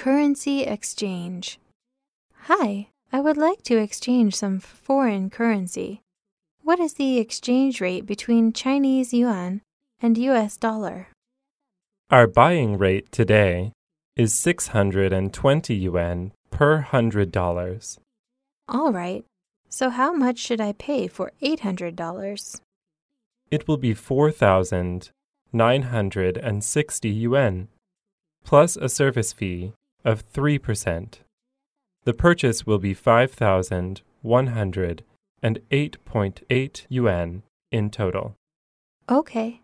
Currency exchange. Hi, I would like to exchange some foreign currency. What is the exchange rate between Chinese yuan and US dollar? Our buying rate today is 620 yuan per hundred dollars. All right. So how much should I pay for $800? It will be 4,960 yuan, plus a service fee of 3%. The purchase will be 5,108.8 yuan in total. Okay.